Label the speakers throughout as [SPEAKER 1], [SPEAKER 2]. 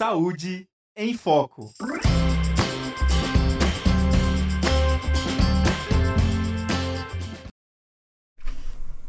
[SPEAKER 1] Saúde em Foco.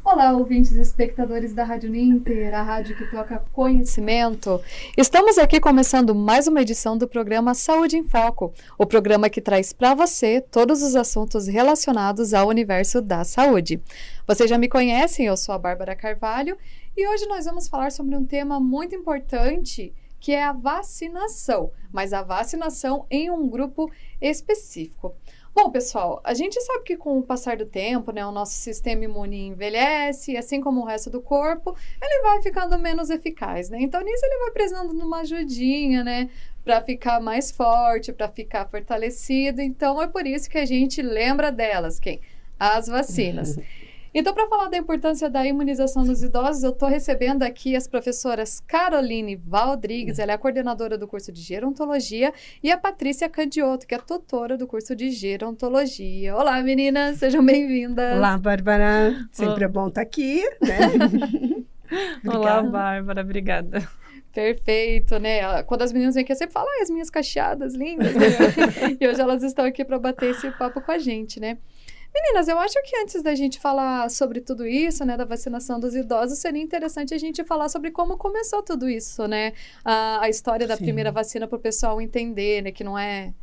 [SPEAKER 2] Olá, ouvintes e espectadores da Rádio Ninter, a rádio que toca conhecimento. Estamos aqui começando mais uma edição do programa Saúde em Foco, o programa que traz para você todos os assuntos relacionados ao universo da saúde. Vocês já me conhecem, eu sou a Bárbara Carvalho e hoje nós vamos falar sobre um tema muito importante que é a vacinação, mas a vacinação em um grupo específico. Bom, pessoal, a gente sabe que com o passar do tempo, né, o nosso sistema imune envelhece, assim como o resto do corpo, ele vai ficando menos eficaz, né? Então, nisso ele vai precisando de uma ajudinha, né, para ficar mais forte, para ficar fortalecido. Então, é por isso que a gente lembra delas, quem? As vacinas. Então, para falar da importância da imunização dos idosos, eu estou recebendo aqui as professoras Caroline Valdrigues, ela é a coordenadora do curso de Gerontologia, e a Patrícia Candioto, que é tutora do curso de Gerontologia. Olá, meninas, sejam bem-vindas.
[SPEAKER 3] Olá, Bárbara. Sempre Olá. é bom estar tá aqui, né?
[SPEAKER 4] Olá, Bárbara, obrigada.
[SPEAKER 2] Perfeito, né? Quando as meninas vêm aqui, eu sempre falo, as minhas cacheadas lindas. Né? e hoje elas estão aqui para bater esse papo com a gente, né? Meninas, eu acho que antes da gente falar sobre tudo isso, né, da vacinação dos idosos, seria interessante a gente falar sobre como começou tudo isso, né? A, a história da Sim. primeira vacina para o pessoal entender, né, que não é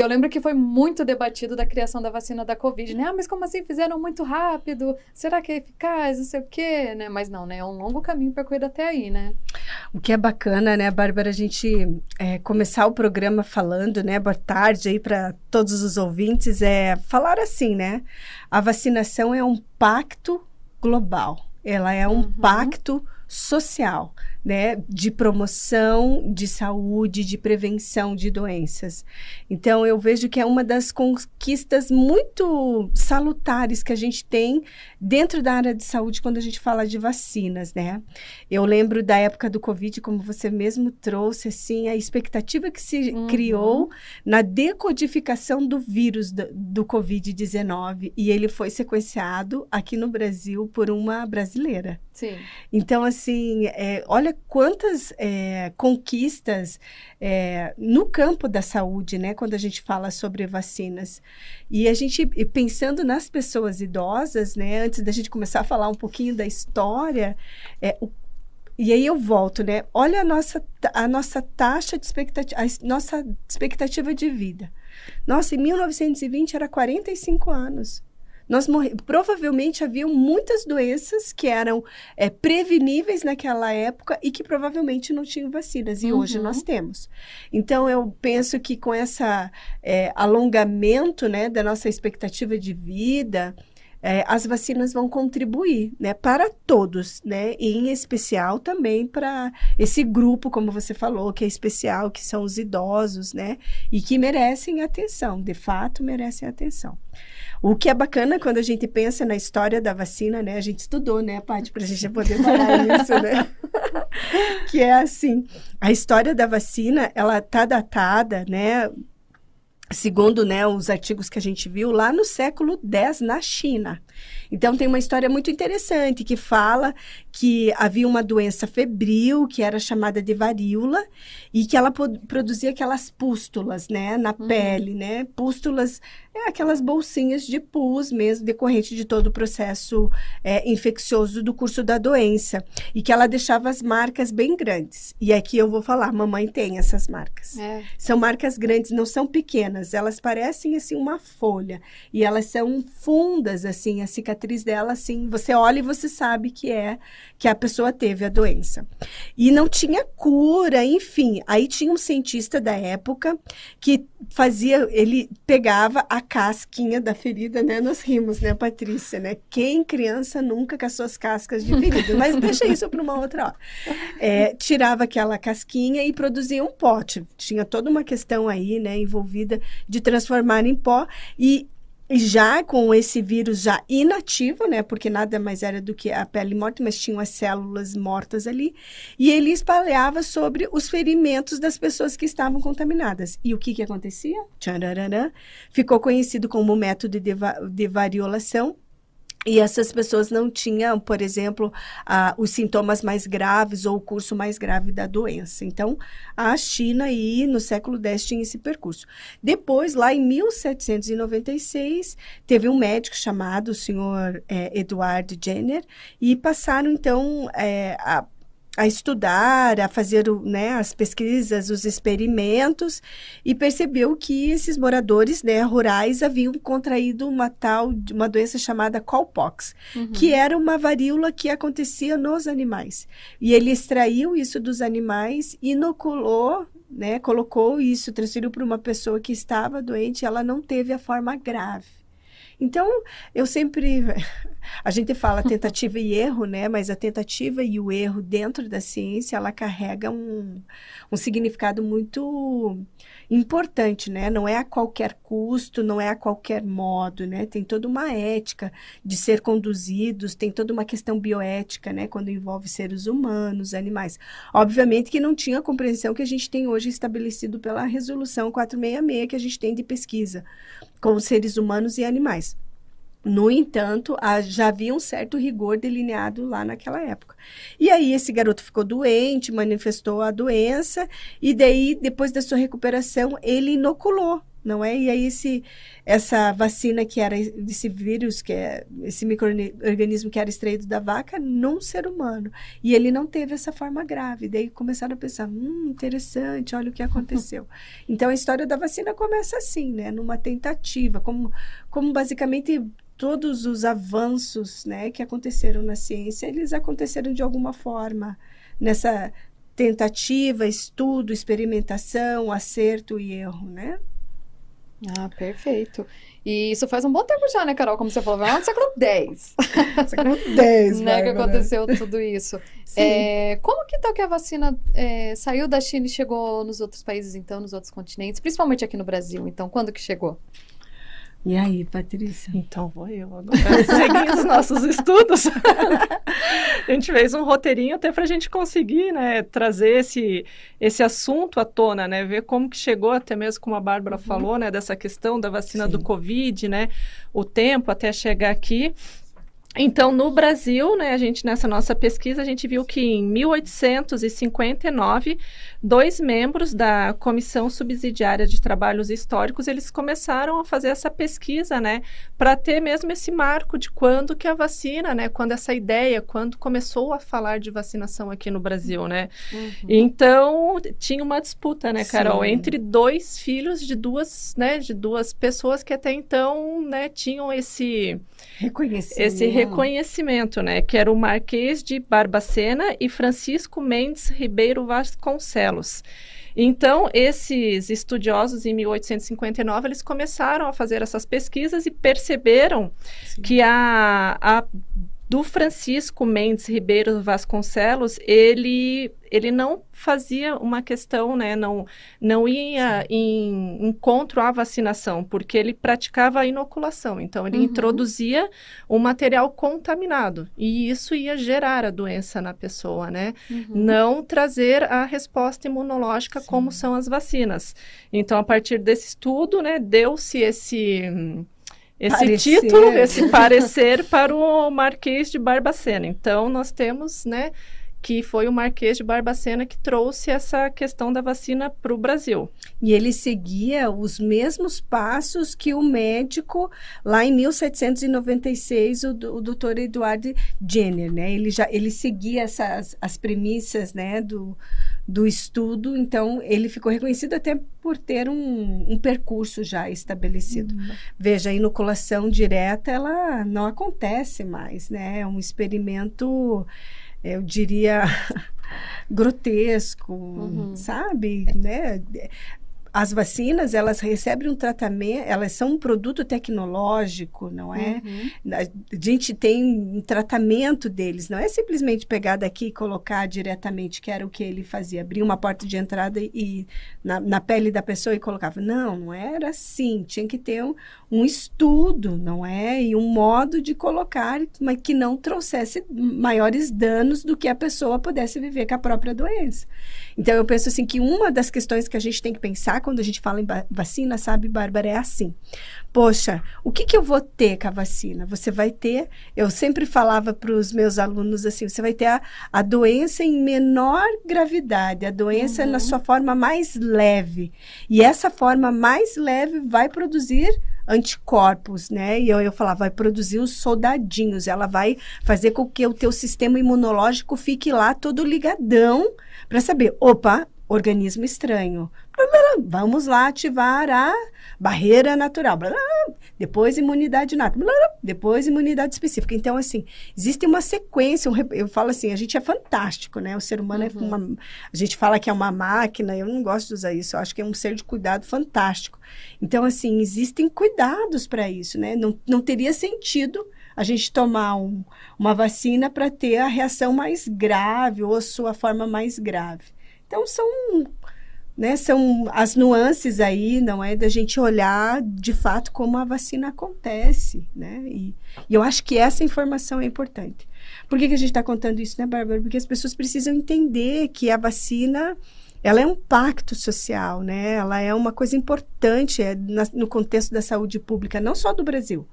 [SPEAKER 2] eu lembro que foi muito debatido da criação da vacina da Covid, né? Ah, mas como assim fizeram muito rápido? Será que é eficaz? Não sei o quê, né? Mas não, né? É um longo caminho percorrido até aí, né?
[SPEAKER 3] O que é bacana, né, Bárbara, a gente é, começar o programa falando, né? Boa tarde aí para todos os ouvintes, é falar assim, né? A vacinação é um pacto global. Ela é um uhum. pacto social né, de promoção de saúde, de prevenção de doenças. Então, eu vejo que é uma das conquistas muito salutares que a gente tem dentro da área de saúde quando a gente fala de vacinas, né? Eu lembro da época do Covid, como você mesmo trouxe, assim, a expectativa que se uhum. criou na decodificação do vírus do, do Covid-19 e ele foi sequenciado aqui no Brasil por uma brasileira.
[SPEAKER 2] Sim.
[SPEAKER 3] Então, assim, é, olha quantas é, conquistas é, no campo da saúde, né? Quando a gente fala sobre vacinas. E a gente, pensando nas pessoas idosas, né? Antes da gente começar a falar um pouquinho da história, é, o e aí eu volto, né? Olha a nossa, a nossa taxa de expectativa, a nossa expectativa de vida. Nossa, em 1920 era 45 anos. Nós morre... Provavelmente haviam muitas doenças que eram é, preveníveis naquela época e que provavelmente não tinham vacinas. E uhum. hoje nós temos. Então, eu penso que com esse é, alongamento né, da nossa expectativa de vida, é, as vacinas vão contribuir, né, para todos, né, e em especial também para esse grupo, como você falou, que é especial, que são os idosos, né, e que merecem atenção, de fato merecem atenção. O que é bacana quando a gente pensa na história da vacina, né? A gente estudou, né, Paty, para a gente poder falar isso, né? que é assim, a história da vacina, ela tá datada, né? Segundo né, os artigos que a gente viu lá no século X na China. Então tem uma história muito interessante que fala que havia uma doença febril que era chamada de varíola e que ela produzia aquelas pústulas, né, na uhum. pele, né? Pústulas é aquelas bolsinhas de pus mesmo, decorrente de todo o processo é, infeccioso do curso da doença. E que ela deixava as marcas bem grandes. E aqui eu vou falar, mamãe tem essas marcas. É. São marcas grandes, não são pequenas. Elas parecem, assim, uma folha. E elas são fundas, assim, cicatriz dela, assim, você olha e você sabe que é, que a pessoa teve a doença. E não tinha cura, enfim. Aí tinha um cientista da época que fazia, ele pegava a casquinha da ferida, né? Nós rimos, né, Patrícia, né? Quem criança nunca com as suas cascas de ferida? Mas deixa isso para uma outra hora. É, tirava aquela casquinha e produzia um pote. Tinha toda uma questão aí, né, envolvida de transformar em pó e já com esse vírus já inativo, né? Porque nada mais era do que a pele morta, mas tinham as células mortas ali. E ele espalhava sobre os ferimentos das pessoas que estavam contaminadas. E o que que acontecia? Tchararã, ficou conhecido como método de, va de variolação e essas pessoas não tinham, por exemplo, os sintomas mais graves ou o curso mais grave da doença. Então, a China aí no século X tinha esse percurso. Depois, lá em 1796, teve um médico chamado o senhor Edward Jenner e passaram então é, a a estudar, a fazer né, as pesquisas, os experimentos, e percebeu que esses moradores né, rurais haviam contraído uma tal, uma doença chamada cowpox, uhum. que era uma varíola que acontecia nos animais. E ele extraiu isso dos animais, inoculou né, colocou isso, transferiu para uma pessoa que estava doente, ela não teve a forma grave. Então, eu sempre. A gente fala tentativa e erro, né? Mas a tentativa e o erro dentro da ciência, ela carrega um, um significado muito importante, né? Não é a qualquer custo, não é a qualquer modo, né? Tem toda uma ética de ser conduzidos, tem toda uma questão bioética, né? Quando envolve seres humanos, animais. Obviamente que não tinha a compreensão que a gente tem hoje estabelecido pela resolução 466 que a gente tem de pesquisa com seres humanos e animais. No entanto, já havia um certo rigor delineado lá naquela época. E aí esse garoto ficou doente, manifestou a doença e daí depois da sua recuperação ele inoculou não é? E aí esse, essa vacina que era esse vírus, que é esse microorganismo que era extraído da vaca, num ser humano. E ele não teve essa forma grave. Daí começaram a pensar, hum, interessante, olha o que aconteceu. então a história da vacina começa assim, né? Numa tentativa, como, como basicamente todos os avanços, né, que aconteceram na ciência, eles aconteceram de alguma forma nessa tentativa, estudo, experimentação, acerto e erro, né?
[SPEAKER 2] Ah, perfeito. E isso faz um bom tempo já, né, Carol? Como você falou, vai no século X.
[SPEAKER 3] século X,
[SPEAKER 2] né, que aconteceu tudo isso. É, como que então que a vacina é, saiu da China e chegou nos outros países, então, nos outros continentes, principalmente aqui no Brasil? Então, quando que chegou?
[SPEAKER 3] E aí, Patrícia?
[SPEAKER 4] Então vou eu agora. Seguindo os nossos estudos, a gente fez um roteirinho até para a gente conseguir né, trazer esse, esse assunto à tona, né? Ver como que chegou, até mesmo como a Bárbara uhum. falou, né? Dessa questão da vacina Sim. do Covid, né? O tempo até chegar aqui. Então, no Brasil, né, a gente nessa nossa pesquisa, a gente viu que em 1859, dois membros da Comissão Subsidiária de Trabalhos Históricos, eles começaram a fazer essa pesquisa, né, para ter mesmo esse marco de quando que a vacina, né, quando essa ideia, quando começou a falar de vacinação aqui no Brasil, né? Uhum. Então, tinha uma disputa, né, Carol, Sim. entre dois filhos de duas, né, de duas pessoas que até então, né, tinham esse
[SPEAKER 3] reconhecimento.
[SPEAKER 4] esse reconhecimento, né? Que era o Marquês de Barbacena e Francisco Mendes Ribeiro Vasconcelos. Então, esses estudiosos, em 1859, eles começaram a fazer essas pesquisas e perceberam Sim. que a, a do Francisco Mendes Ribeiro Vasconcelos, ele, ele não fazia uma questão, né, não, não ia Sim. em encontro à vacinação, porque ele praticava a inoculação. Então, ele uhum. introduzia um material contaminado e isso ia gerar a doença na pessoa, né? Uhum. Não trazer a resposta imunológica Sim. como são as vacinas. Então, a partir desse estudo, né, deu-se esse esse parecer. título, esse parecer para o Marquês de Barbacena. Então, nós temos, né, que foi o Marquês de Barbacena que trouxe essa questão da vacina para o Brasil.
[SPEAKER 3] E ele seguia os mesmos passos que o médico lá em 1796, o, o doutor Eduardo Jenner, né? Ele já ele seguia essas as premissas, né, do, do estudo, então ele ficou reconhecido até por ter um, um percurso já estabelecido. Uhum. Veja, a inoculação direta, ela não acontece mais, né? É um experimento eu diria, grotesco, uhum. sabe? Né? As vacinas, elas recebem um tratamento, elas são um produto tecnológico, não é? Uhum. A gente tem um tratamento deles, não é simplesmente pegar daqui e colocar diretamente, que era o que ele fazia, abrir uma porta de entrada e na, na pele da pessoa e colocava. Não, não era assim, tinha que ter um, um estudo, não é? E um modo de colocar, mas que não trouxesse maiores danos do que a pessoa pudesse viver com a própria doença. Então, eu penso assim que uma das questões que a gente tem que pensar quando a gente fala em vacina, sabe, Bárbara, é assim. Poxa, o que, que eu vou ter com a vacina? Você vai ter, eu sempre falava para os meus alunos assim, você vai ter a, a doença em menor gravidade, a doença uhum. na sua forma mais leve. E essa forma mais leve vai produzir anticorpos, né? E eu, eu falava, vai produzir os soldadinhos, ela vai fazer com que o teu sistema imunológico fique lá todo ligadão para saber, opa, organismo estranho. Vamos lá ativar a barreira natural. Depois imunidade natural. Depois imunidade específica. Então, assim, existe uma sequência. Eu falo assim, a gente é fantástico, né? O ser humano é uhum. é uma... A gente fala que é uma máquina. Eu não gosto de usar isso. Eu acho que é um ser de cuidado fantástico. Então, assim, existem cuidados para isso, né? Não, não teria sentido a gente tomar um, uma vacina para ter a reação mais grave ou a sua forma mais grave. Então, são, né, são as nuances aí, não é? Da gente olhar de fato como a vacina acontece, né? E, e eu acho que essa informação é importante. Por que, que a gente está contando isso, né, Bárbara? Porque as pessoas precisam entender que a vacina ela é um pacto social, né? Ela é uma coisa importante é, na, no contexto da saúde pública, não só do Brasil,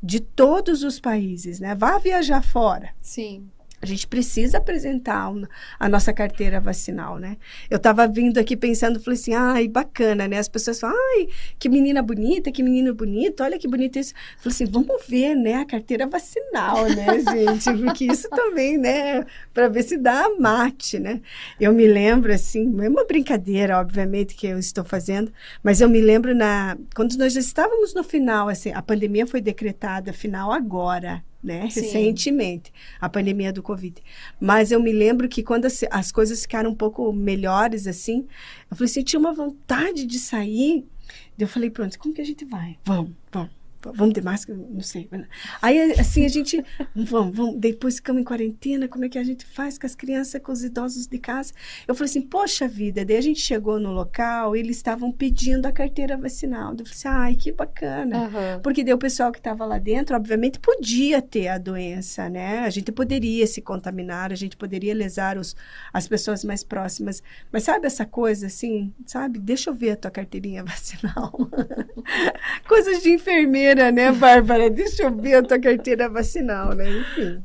[SPEAKER 3] de todos os países, né? Vá viajar fora.
[SPEAKER 2] Sim.
[SPEAKER 3] A gente precisa apresentar a nossa carteira vacinal, né? Eu estava vindo aqui pensando, falei assim, ai, bacana, né? As pessoas falam, ai, que menina bonita, que menino bonito, olha que bonito isso. falei assim, vamos ver, né, a carteira vacinal, né, gente? Porque isso também, né, para ver se dá mate, né? Eu me lembro, assim, é uma brincadeira, obviamente, que eu estou fazendo, mas eu me lembro na, quando nós já estávamos no final, assim, a pandemia foi decretada final agora, né? Sim. Recentemente, a pandemia do Covid. Mas eu me lembro que quando as, as, coisas ficaram um pouco melhores, assim, eu falei assim, tinha uma vontade de sair. Eu falei, pronto, como que a gente vai? Vamos, vamos vamos ter máscara? Não sei. Aí, assim, a gente, vamos, vamos, depois ficamos em quarentena, como é que a gente faz com as crianças, com os idosos de casa? Eu falei assim, poxa vida, daí a gente chegou no local, eles estavam pedindo a carteira vacinal. Eu falei assim, ai, que bacana. Uhum. Porque daí o pessoal que estava lá dentro, obviamente, podia ter a doença, né? A gente poderia se contaminar, a gente poderia lesar os, as pessoas mais próximas. Mas sabe essa coisa, assim, sabe? Deixa eu ver a tua carteirinha vacinal. Coisas de enfermeira carteira, né, Bárbara? Deixa eu ver a tua carteira vacinal, né? Enfim.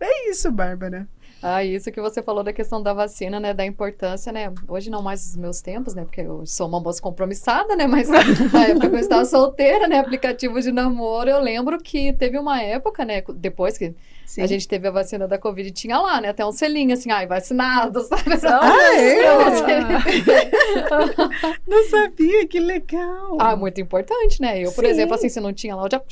[SPEAKER 3] É isso, Bárbara.
[SPEAKER 2] Ah, isso que você falou da questão da vacina, né? Da importância, né? Hoje não mais os meus tempos, né? Porque eu sou uma moça compromissada, né? Mas na época que eu estava solteira, né? Aplicativo de namoro, eu lembro que teve uma época, né? Depois que Sim. a gente teve a vacina da Covid, tinha lá, né? Até um selinho assim, ai, vacinado, sabe?
[SPEAKER 3] Ah, é? não sabia, que legal.
[SPEAKER 2] Ah, muito importante, né? Eu, por Sim. exemplo, assim, se não tinha lá, eu já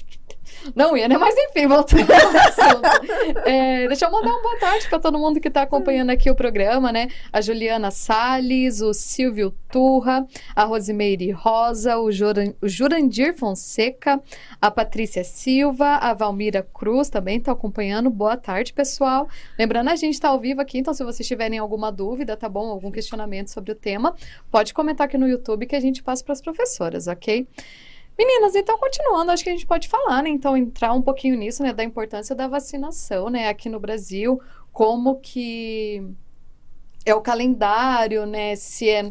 [SPEAKER 2] não ia, né? Mas enfim, voltando ao assunto. É, deixa eu mandar uma boa tarde para todo mundo que está acompanhando aqui o programa, né? A Juliana Salles, o Silvio Turra, a Rosimeire Rosa, o, Juran, o Jurandir Fonseca, a Patrícia Silva, a Valmira Cruz também está acompanhando. Boa tarde, pessoal. Lembrando, a gente está ao vivo aqui, então se vocês tiverem alguma dúvida, tá bom? Algum questionamento sobre o tema, pode comentar aqui no YouTube que a gente passa para as professoras, ok? Meninas, então continuando, acho que a gente pode falar, né? Então entrar um pouquinho nisso, né, da importância da vacinação, né, aqui no Brasil, como que é o calendário, né, se é,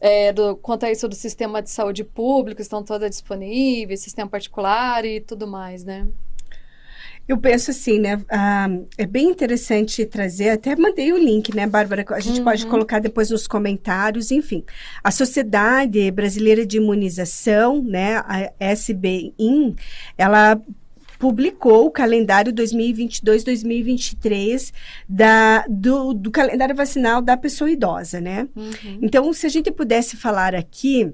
[SPEAKER 2] é do, quanto a isso do sistema de saúde público, estão todas disponíveis, sistema particular e tudo mais, né?
[SPEAKER 3] Eu penso assim, né? Ah, é bem interessante trazer, até mandei o link, né, Bárbara? A gente uhum. pode colocar depois nos comentários, enfim. A Sociedade Brasileira de Imunização, né, a SBIN, ela publicou o calendário 2022-2023 da, do, do calendário vacinal da pessoa idosa, né? Uhum. Então, se a gente pudesse falar aqui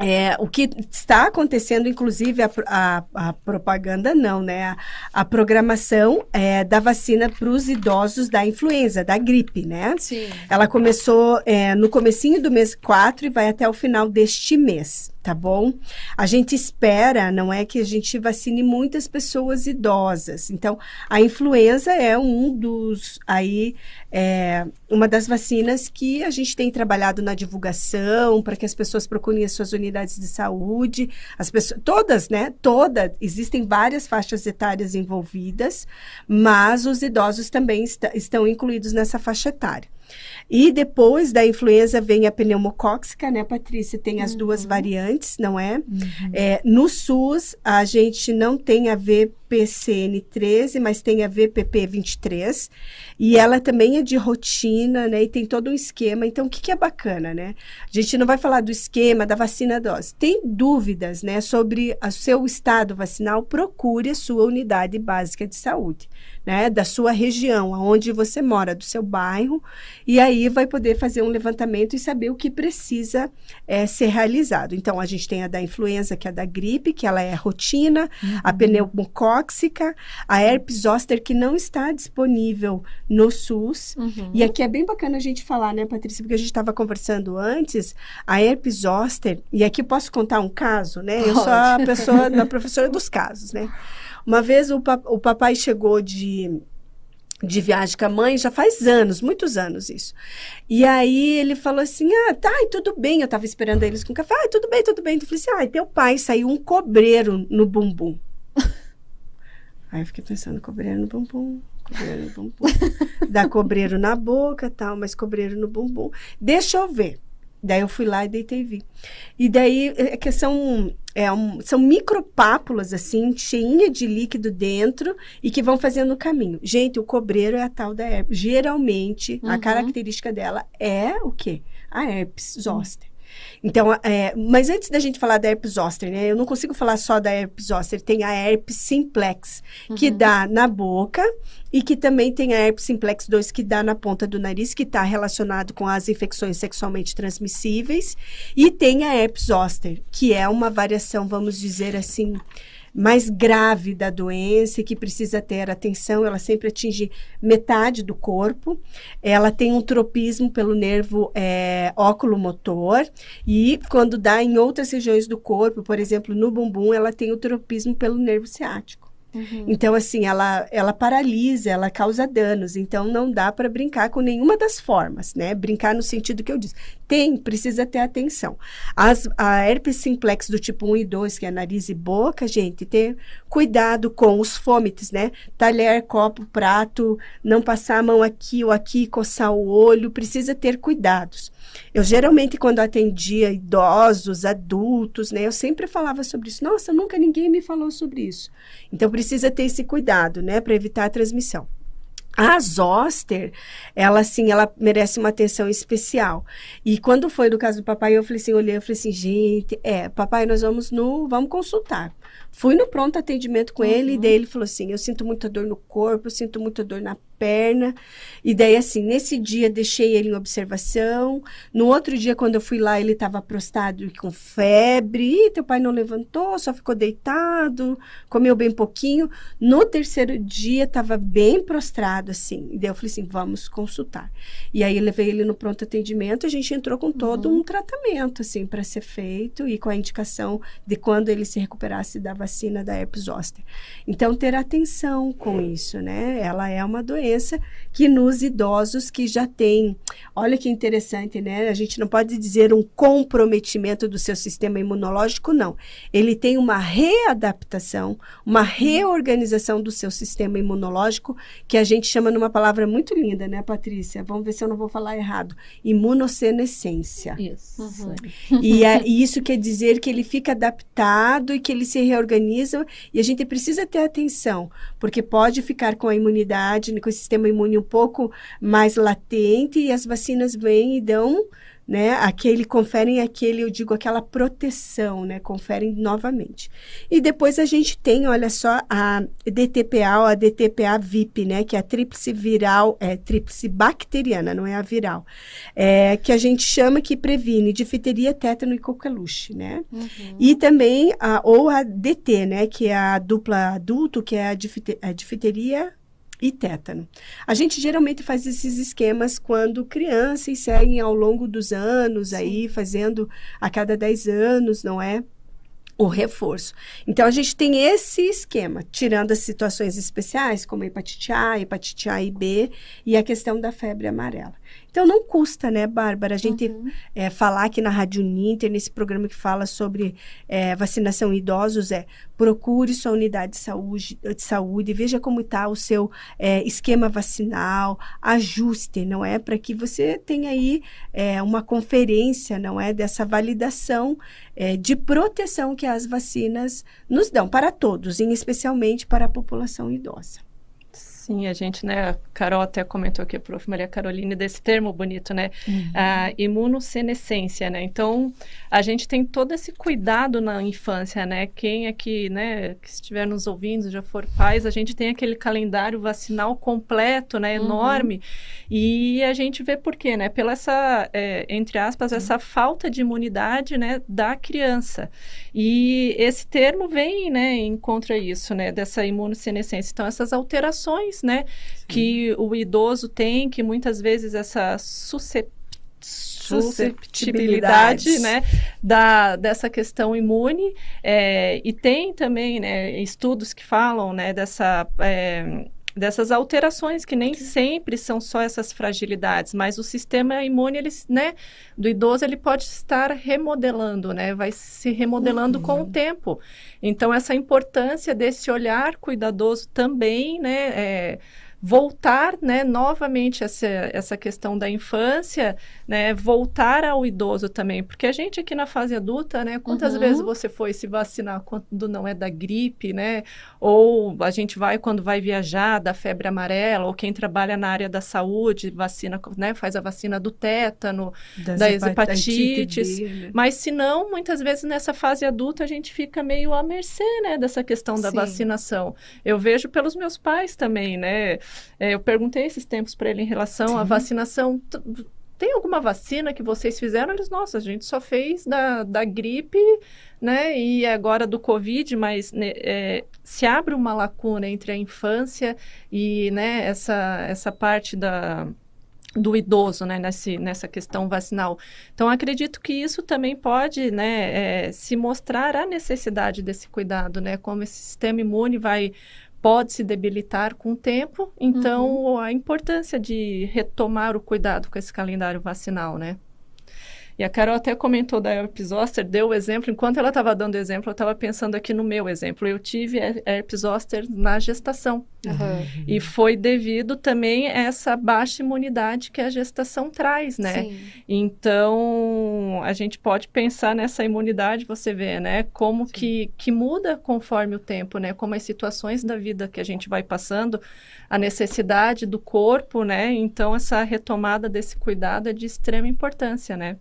[SPEAKER 3] é, o que está acontecendo, inclusive, a, a, a propaganda não, né? A, a programação é, da vacina para os idosos da influenza, da gripe, né?
[SPEAKER 2] Sim.
[SPEAKER 3] Ela começou é, no comecinho do mês 4 e vai até o final deste mês tá bom? A gente espera, não é que a gente vacine muitas pessoas idosas. Então, a influenza é um dos aí é, uma das vacinas que a gente tem trabalhado na divulgação para que as pessoas procurem as suas unidades de saúde, as pessoas todas, né? Toda existem várias faixas etárias envolvidas, mas os idosos também est estão incluídos nessa faixa etária. E depois da influenza vem a pneumocóxica, né, Patrícia? Tem as duas
[SPEAKER 2] Uhum.
[SPEAKER 3] variantes, não é?
[SPEAKER 2] Uhum.
[SPEAKER 3] É, no SUS, a gente não tem a VPCN13, mas tem a VPP23. E ela também é de rotina, né? E tem todo um esquema. Então, o que, que é bacana, né? A gente não vai falar do esquema da vacina dose. Tem dúvidas, né, sobre o seu estado vacinal? Procure a sua unidade básica de saúde, né? Da sua região, aonde você mora, do seu bairro. E aí vai poder fazer um levantamento e saber o que precisa é, ser realizado. Então, a gente tem a da influenza, que é a da gripe, que ela é rotina, a pneumocóxica, a herpes zoster, que não está disponível no SUS.
[SPEAKER 2] Uhum.
[SPEAKER 3] E aqui é bem bacana a gente falar, né, Patrícia, porque a gente estava conversando antes, a herpes zoster, e aqui posso contar um caso, né? Eu sou a
[SPEAKER 2] Pode.
[SPEAKER 3] pessoa, a professora dos casos, né? Uma vez o, pa- o papai chegou de de viagem com a mãe, já faz anos, muitos anos isso. E aí ele falou assim: ah, tá, tudo bem. Eu tava esperando eles com café. Ah, tudo bem, tudo bem. Eu falei assim: ah, teu pai saiu um cobreiro no bumbum. Aí eu fiquei pensando: cobreiro no bumbum, cobreiro no bumbum. Dá cobreiro na boca tal, mas cobreiro no bumbum. Deixa eu ver. Daí eu fui lá e deitei e vi. E daí é que são, é um- são micropápulas, assim, cheinha de líquido dentro e que vão fazendo o caminho. Gente, o cobreiro é a tal da herpes. Geralmente, a
[SPEAKER 2] Uhum.
[SPEAKER 3] característica dela é o quê? A herpes zoster. Então, é, mas antes da gente falar da herpes zoster, né? Eu não consigo falar só da herpes zoster. Tem a herpes simplex, que
[SPEAKER 2] Uhum.
[SPEAKER 3] dá na boca e que também tem a herpes simplex 2 que dá na ponta do nariz, que está relacionado com as infecções sexualmente transmissíveis. E tem a herpes zoster, que é uma variação, vamos dizer assim, mais grave da doença e que precisa ter atenção. Ela sempre atinge metade do corpo. Ela tem um tropismo pelo nervo é, óculo-motor e quando dá em outras regiões do corpo, por exemplo, no bumbum, ela tem o tropismo pelo nervo ciático.
[SPEAKER 2] Uhum.
[SPEAKER 3] Então, assim, ela, ela paralisa, ela causa danos. Então, não dá para brincar com nenhuma das formas, né? Brincar no sentido que eu disse. Tem, precisa ter atenção. As, a herpes simplex do tipo 1 e 2, que é nariz e boca, gente, ter cuidado com os fômites, né? Talher, copo, prato, não passar a mão aqui ou aqui, coçar o olho, precisa ter cuidados. Eu geralmente, quando atendia idosos, adultos, né, eu sempre falava sobre isso. Nossa, nunca ninguém me falou sobre isso. Então, precisa ter esse cuidado, né, para evitar a transmissão. A zoster, ela assim, ela merece uma atenção especial. E quando foi no caso do papai, eu falei assim, olhei, eu falei assim, gente, é, papai, nós vamos no, vamos consultar. Fui no pronto atendimento com ele e daí ele falou assim, eu sinto muita dor no corpo, eu sinto muita dor na perna. E daí assim, nesse dia deixei ele em observação. No outro dia quando eu fui lá, ele estava prostrado e com febre. Ih, teu pai não levantou, só ficou deitado, comeu bem pouquinho. No terceiro dia estava bem prostrado assim. E daí eu falei assim, vamos consultar. E aí eu levei ele no pronto atendimento, a gente entrou com todo um tratamento assim para ser feito e com a indicação de quando ele se recuperasse da vacina da herpes zoster. Então ter atenção com isso, né? Ela é uma doença que nos idosos que já tem, olha que interessante, né? A gente não pode dizer um comprometimento do seu sistema imunológico, não. Ele tem uma readaptação, uma reorganização do seu sistema imunológico que a gente chama numa palavra muito linda, né, Patrícia? Vamos ver se eu não vou falar errado. Imunossenescência.
[SPEAKER 4] Isso.
[SPEAKER 2] Uhum.
[SPEAKER 3] E, é- e isso quer dizer que ele fica adaptado e que ele se reorganiza. E a gente precisa ter atenção, porque pode ficar com a imunidade, com sistema imune um pouco mais latente, e as vacinas vêm e dão. Né, aquele conferem aquele, eu digo, aquela proteção, né, conferem novamente. E depois a gente tem, olha só, a DTPA ou a DTPA VIP, né, que é a tríplice viral, é tríplice bacteriana, não é a viral é, que a gente chama que previne difteria, tétano e coqueluche, né?
[SPEAKER 2] Uhum.
[SPEAKER 3] E também, a, ou a DT, né? Que é a dupla adulto, que é a, difte, a difteria e tétano. A gente geralmente faz esses esquemas quando crianças seguem ao longo dos anos, aí fazendo a cada 10 anos, não é? O reforço. Então, a gente tem esse esquema, tirando as situações especiais, como a hepatite A, hepatite A e B, e a questão da febre amarela. Então não custa, né, Bárbara, a gente
[SPEAKER 2] Uhum.
[SPEAKER 3] é, falar aqui na Rádio Ninter, nesse programa que fala sobre é, vacinação em idosos, é procure sua unidade de saúde, de saúde veja como está o seu é, esquema vacinal, ajuste, não é? Para que você tenha aí é, uma conferência, não é? Dessa validação é, de proteção que as vacinas nos dão para todos, em especialmente para a população idosa.
[SPEAKER 4] Sim, a gente, né, a Carol até comentou aqui, a prof. Maria Caroline, desse termo bonito, né, a imunossenescência, né, então a gente tem todo esse cuidado na infância, né, quem aqui, né, que estiver nos ouvindo, já for pais, a gente tem aquele calendário vacinal completo, né,
[SPEAKER 2] Uhum.
[SPEAKER 4] enorme, e a gente vê por quê, né, pela essa, é, entre aspas, essa falta de imunidade, né, da criança, e esse termo vem, né, em contra isso, né, dessa imunossenescência, então essas alterações, né, que o idoso tem, que muitas vezes essa suscep susceptibilidade,
[SPEAKER 3] Susceptibilidade.
[SPEAKER 4] né, da, dessa questão imune, é, e tem também, né, estudos que falam, né, dessa... é, dessas alterações que nem sempre são só essas fragilidades, mas o sistema imune ele, né, do idoso ele pode estar remodelando, né, vai se remodelando com o tempo. Então essa importância desse olhar cuidadoso também, né, é, voltar, né, novamente essa, essa questão da infância, né, voltar ao idoso também, porque a gente aqui na fase adulta, né, quantas
[SPEAKER 2] Uhum.
[SPEAKER 4] vezes você foi se vacinar quando não é da gripe, né, ou a gente vai quando vai viajar da febre amarela, ou quem trabalha na área da saúde, vacina, né, faz a vacina do tétano, das
[SPEAKER 3] hepa-
[SPEAKER 4] hepatites,
[SPEAKER 3] né?
[SPEAKER 4] mas se não, muitas vezes nessa fase adulta a gente fica meio à mercê, né, dessa questão da
[SPEAKER 3] Sim.
[SPEAKER 4] vacinação. Eu vejo pelos meus pais também, né? É, eu perguntei esses tempos para ele em relação à
[SPEAKER 3] Sim.
[SPEAKER 4] vacinação. T- Tem alguma vacina que vocês fizeram? Eles, nossa, a gente só fez da, da gripe, né? E agora do Covid, mas né, é, se abre uma lacuna entre a infância e, né, essa, essa parte da, do idoso, né, nesse, nessa questão vacinal. Então, acredito que isso também pode, né, é, se mostrar a necessidade desse cuidado, né, como esse sistema imune vai pode se debilitar com o tempo, então a importância de retomar o cuidado com esse calendário vacinal, né? E a Carol até comentou da herpes zoster, deu o exemplo, enquanto ela estava dando exemplo, eu estava pensando aqui no meu exemplo. Eu tive her- herpes zoster na gestação.
[SPEAKER 2] Aham.
[SPEAKER 4] E foi devido também a essa baixa imunidade que a gestação traz, né?
[SPEAKER 2] Sim.
[SPEAKER 4] Então, a gente pode pensar nessa imunidade, você vê, né? Como que, que muda conforme o tempo, né? Como as situações da vida que a gente vai passando, a necessidade do corpo, né? Então, essa retomada desse cuidado é de extrema importância, né?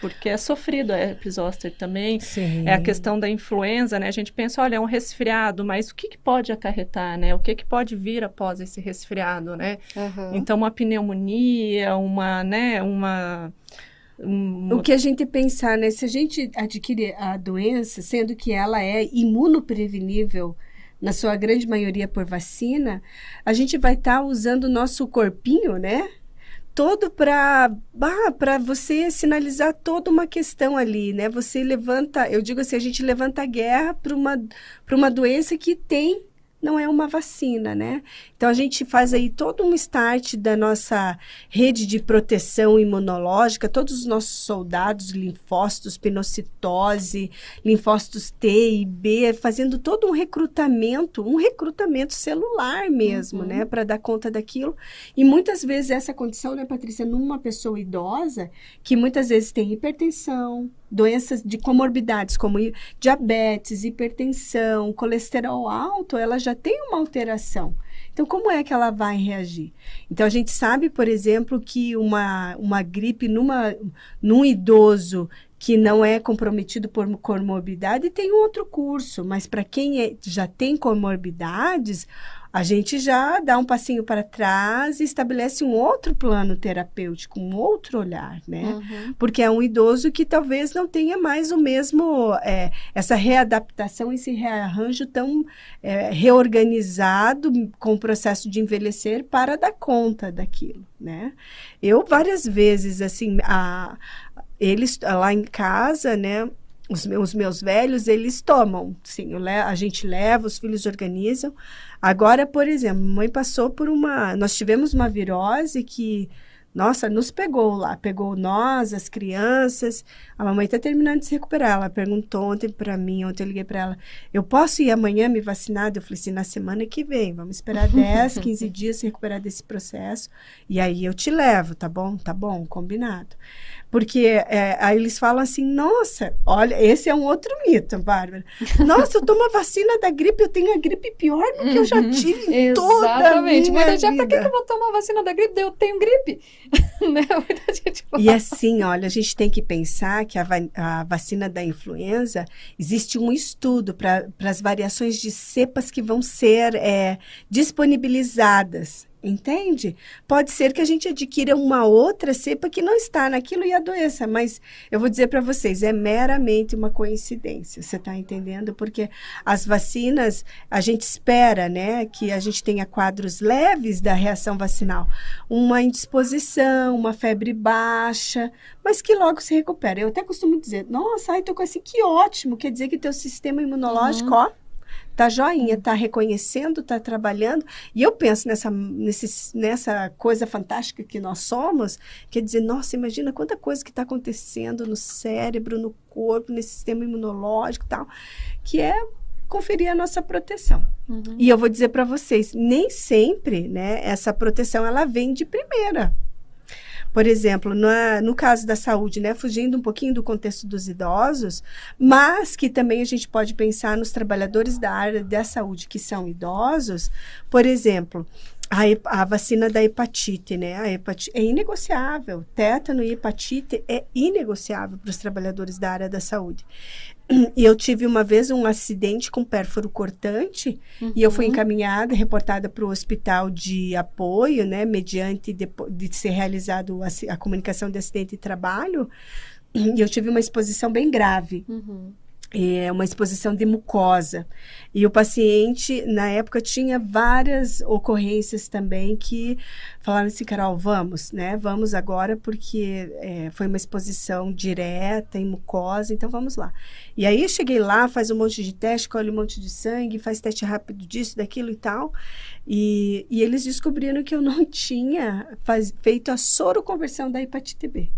[SPEAKER 4] Porque é sofrido a herpes zoster também.
[SPEAKER 3] Sim.
[SPEAKER 4] É a questão da influenza, né? A gente pensa, olha, é um resfriado, mas o que, que pode acarretar, né? O que, que pode vir após esse resfriado, né?
[SPEAKER 2] Aham.
[SPEAKER 4] Então, uma pneumonia, uma, né, uma... um-
[SPEAKER 3] O que a gente pensar, né? Se a gente adquire a doença, sendo que ela é imunoprevenível, na sua grande maioria por vacina, a gente vai estar usando o nosso corpinho, né? Todo para para você sinalizar toda uma questão ali, né? Você levanta, eu digo assim, a gente levanta a guerra para uma, para uma doença que tem não é uma vacina, né? Então a gente faz aí todo um start da nossa rede de proteção imunológica, todos os nossos soldados, linfócitos, pinocitose, linfócitos T e B, fazendo todo um recrutamento, um recrutamento celular mesmo,
[SPEAKER 2] Uhum.
[SPEAKER 3] né, para dar conta daquilo. E muitas vezes essa condição, né, Patrícia, numa pessoa idosa, que muitas vezes tem hipertensão, doenças de comorbidades como diabetes, hipertensão, colesterol alto, ela já tem uma alteração. Então, como é que ela vai reagir? Então, a gente sabe, por exemplo, que uma, uma gripe numa, num idoso que não é comprometido por comorbidade tem um outro curso, mas para quem é- já tem comorbidades, a gente já dá um passinho para trás e estabelece um outro plano terapêutico, um outro olhar, né?
[SPEAKER 2] Uhum.
[SPEAKER 3] porque é um idoso que talvez não tenha mais o mesmo é, essa readaptação, esse rearranjo tão é, reorganizado com o processo de envelhecer para dar conta daquilo, né? Eu várias vezes assim, a, eles lá em casa, né? Os meus, meus velhos, eles tomam, sim, a gente leva, os filhos organizam. Agora, por exemplo, mãe passou por uma, nós tivemos uma virose que Nossa, nos pegou lá, pegou nós, as crianças. A mamãe está terminando de se recuperar. Ela perguntou ontem para mim, ontem eu liguei para ela, eu posso ir amanhã me vacinar? Eu falei assim, na semana que vem, vamos esperar 10, 15 dias se recuperar desse processo. E aí eu te levo, tá bom? Tá bom, combinado. Porque é, aí eles falam assim, nossa, olha, esse é um outro mito, Bárbara. Nossa, eu tomo a vacina da gripe, eu tenho a gripe pior do que eu já uhum. tive em toda a minha
[SPEAKER 2] Muita
[SPEAKER 3] gente,
[SPEAKER 2] pra que eu vou tomar a vacina da gripe? Eu tenho gripe. né?
[SPEAKER 3] gente fala. E assim, olha, a gente tem que pensar que a, va a vacina da influenza, existe um estudo para as variações de cepas que vão ser é, disponibilizadas Entende? Pode ser que a gente adquira uma outra cepa que não está naquilo e adoeça, mas eu vou dizer para vocês, é meramente uma coincidência. Você está entendendo? Porque as vacinas, a gente espera, né, que a gente tenha quadros leves da reação vacinal, uma indisposição, uma febre baixa, mas que logo se recupera. Eu até costumo dizer, nossa, ai, tô com assim, que ótimo, quer dizer que teu sistema imunológico, uhum. ó, tá joinha, tá reconhecendo, tá trabalhando. E eu penso nessa, nesse, nessa coisa fantástica que nós somos, quer dizer, nossa, imagina quanta coisa que está acontecendo no cérebro, no corpo, nesse sistema imunológico e tal, que é conferir a nossa proteção. Uhum. E eu vou dizer para vocês, nem sempre, né, essa proteção ela vem de primeira. Por exemplo, na, no caso da saúde, né, fugindo um pouquinho do contexto dos idosos, mas que também a gente pode pensar nos trabalhadores da área da saúde que são idosos, por exemplo, a, a, vacina da hepatite, né? A hepatite é inegociável. Tétano e hepatite é inegociável para os trabalhadores da área da saúde. E eu tive uma vez um acidente com pérfuro cortante uhum. e eu fui uhum. encaminhada, reportada para o hospital de apoio, né, mediante de, de ser realizado a, a, comunicação de acidente de trabalho. E eu tive uma exposição bem grave. Uhum é uma exposição de mucosa. E o paciente, na época, tinha várias ocorrências também que falaram assim, Carol, vamos, né? Vamos agora porque é, foi uma exposição direta em mucosa, então vamos lá. E aí eu cheguei lá, faz um monte de teste, colhe um monte de sangue, faz teste rápido disso, daquilo e tal. E, e eles descobriram que eu não tinha faz, feito a soroconversão da hepatite B.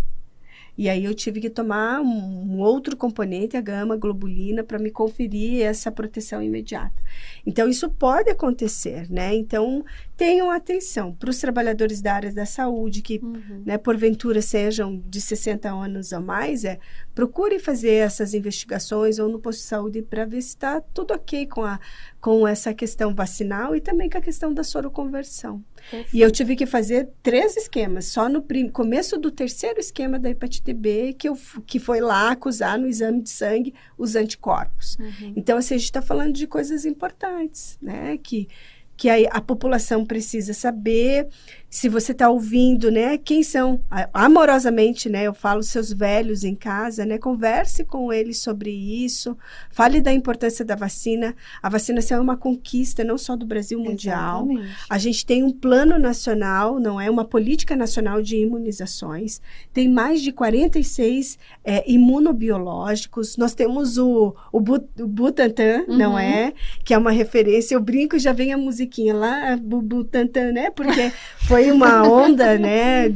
[SPEAKER 3] E aí eu tive que tomar um, outro componente, a gama globulina, para me conferir essa proteção imediata. Então, isso pode acontecer, né? Então, tenham atenção para os trabalhadores da área da saúde que, uhum. né, porventura sejam de 60 anos ou mais, é procure fazer essas investigações ou no posto de saúde para ver se está tudo ok com, a, com essa questão vacinal e também com a questão da soroconversão. Perfeito. E eu tive que fazer três esquemas, só no começo do terceiro esquema da hepatite B, que, eu, que foi lá acusar no exame de sangue os anticorpos. Uhum. Então, assim, a gente está falando de coisas importantes, né? Que que a, a população precisa saber se você está ouvindo, né? Quem são amorosamente, né? Eu falo seus velhos em casa, né? Converse com eles sobre isso. Fale da importância da vacina. A vacinação é uma conquista não só do Brasil mundial. Exatamente. A gente tem um plano nacional, não é uma política nacional de imunizações. Tem mais de 46 é, imunobiológicos. Nós temos o, o, o Butantan, uhum. não é? Que é uma referência. Eu brinco, já vem a musiquinha lá, Butantan, né? Porque foi foi uma onda, né?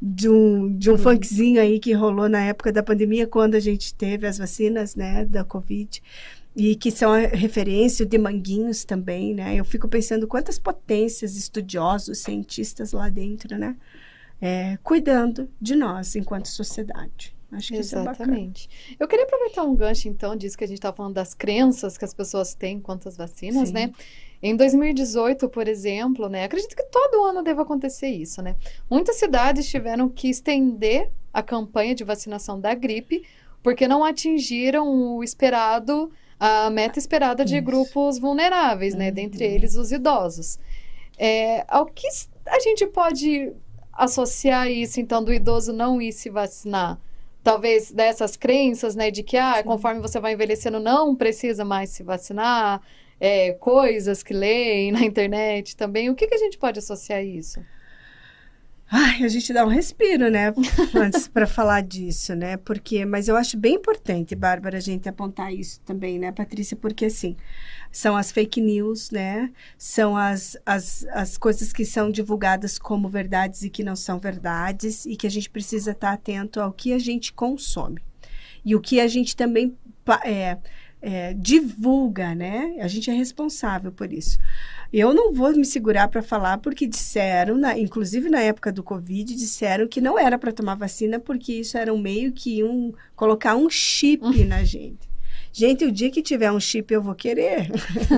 [SPEAKER 3] De um, de um funkzinho aí que rolou na época da pandemia, quando a gente teve as vacinas, né, da Covid e que são a referência de Manguinhos também, né? Eu fico pensando quantas potências, estudiosos, cientistas lá dentro, né? É, cuidando de nós enquanto sociedade. Acho que é Exatamente.
[SPEAKER 2] É Eu queria aproveitar um gancho, então, disso que a gente estava falando das crenças que as pessoas têm quanto às vacinas, Sim. né? Em 2018, por exemplo, né, acredito que todo ano deve acontecer isso, né? Muitas cidades tiveram que estender a campanha de vacinação da gripe porque não atingiram o esperado, a meta esperada de isso. grupos vulneráveis, né? Uhum. Dentre eles os idosos. É, ao que a gente pode associar isso, então, do idoso não ir se vacinar? Talvez dessas crenças, né, de que, ah, conforme você vai envelhecendo, não precisa mais se vacinar é, coisas que leem na internet também. O que, que a gente pode associar a isso?
[SPEAKER 3] Ai, a gente dá um respiro, né? Antes para falar disso, né? Porque, mas eu acho bem importante, Bárbara, a gente apontar isso também, né, Patrícia? Porque assim, são as fake news, né? São as, as, as coisas que são divulgadas como verdades e que não são verdades, e que a gente precisa estar atento ao que a gente consome. E o que a gente também é, é, divulga, né? A gente é responsável por isso. Eu não vou me segurar para falar porque disseram, na, inclusive na época do Covid, disseram que não era para tomar vacina porque isso era um meio que iam colocar um chip na gente. Gente, o dia que tiver um chip eu vou querer.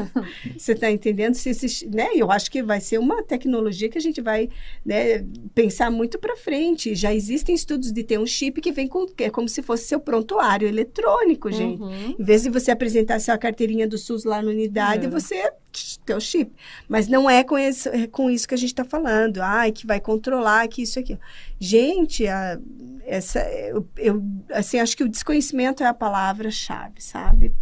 [SPEAKER 3] Você está entendendo? Se né? Eu acho que vai ser uma tecnologia que a gente vai né, pensar muito para frente. Já existem estudos de ter um chip que vem com é como se fosse seu prontuário eletrônico, gente. Uhum. Em vez de você apresentar sua carteirinha do SUS lá na unidade, uhum. você teu chip. Mas não é com, esse, é com isso que a gente está falando. Ai, que vai controlar, que isso aqui. Gente, a, essa, eu, eu, assim, acho que o desconhecimento é a palavra-chave, sabe,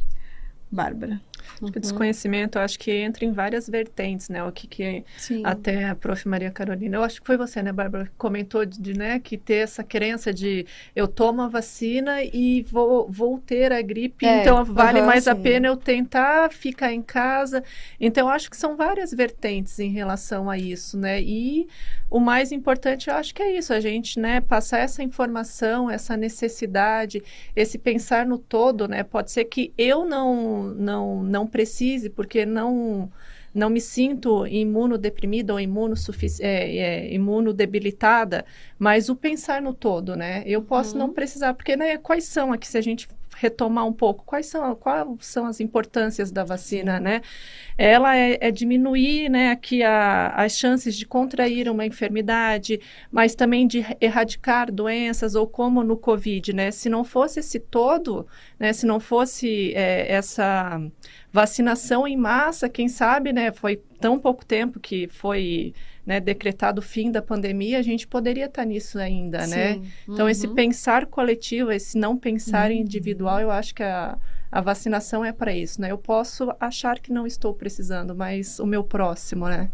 [SPEAKER 3] Bárbara?
[SPEAKER 4] Uhum. O desconhecimento, eu acho que entra em várias vertentes, né? O que, que até a prof. Maria Carolina, eu acho que foi você, né, Bárbara, que comentou de, né, que ter essa crença de eu tomo a vacina e vou, vou ter a gripe, é, então vale uhum, mais sim. a pena eu tentar ficar em casa. Então, eu acho que são várias vertentes em relação a isso, né? E o mais importante, eu acho que é isso, a gente, né, passar essa informação, essa necessidade, esse pensar no todo, né? Pode ser que eu não, não, não precise, porque não não me sinto imunodeprimida ou imunossufici é, é, imunodebilitada, mas o pensar no todo, né? Eu posso uhum. não precisar, porque né, quais são aqui, se a gente retomar um pouco, quais são, quais são as importâncias da vacina, né? Ela é, é, diminuir, né, aqui a, as chances de contrair uma enfermidade, mas também de erradicar doenças, ou como no Covid, né? Se não fosse esse todo, né, se não fosse é, essa vacinação em massa, quem sabe, né, foi tão pouco tempo que foi né, decretado o fim da pandemia, a gente poderia estar nisso ainda, né? Sim. né? Então, uhum. esse pensar coletivo, esse não pensar uhum. individual, eu acho que a, a vacinação é para isso, né? Eu posso achar que não estou precisando, mas o meu próximo, né?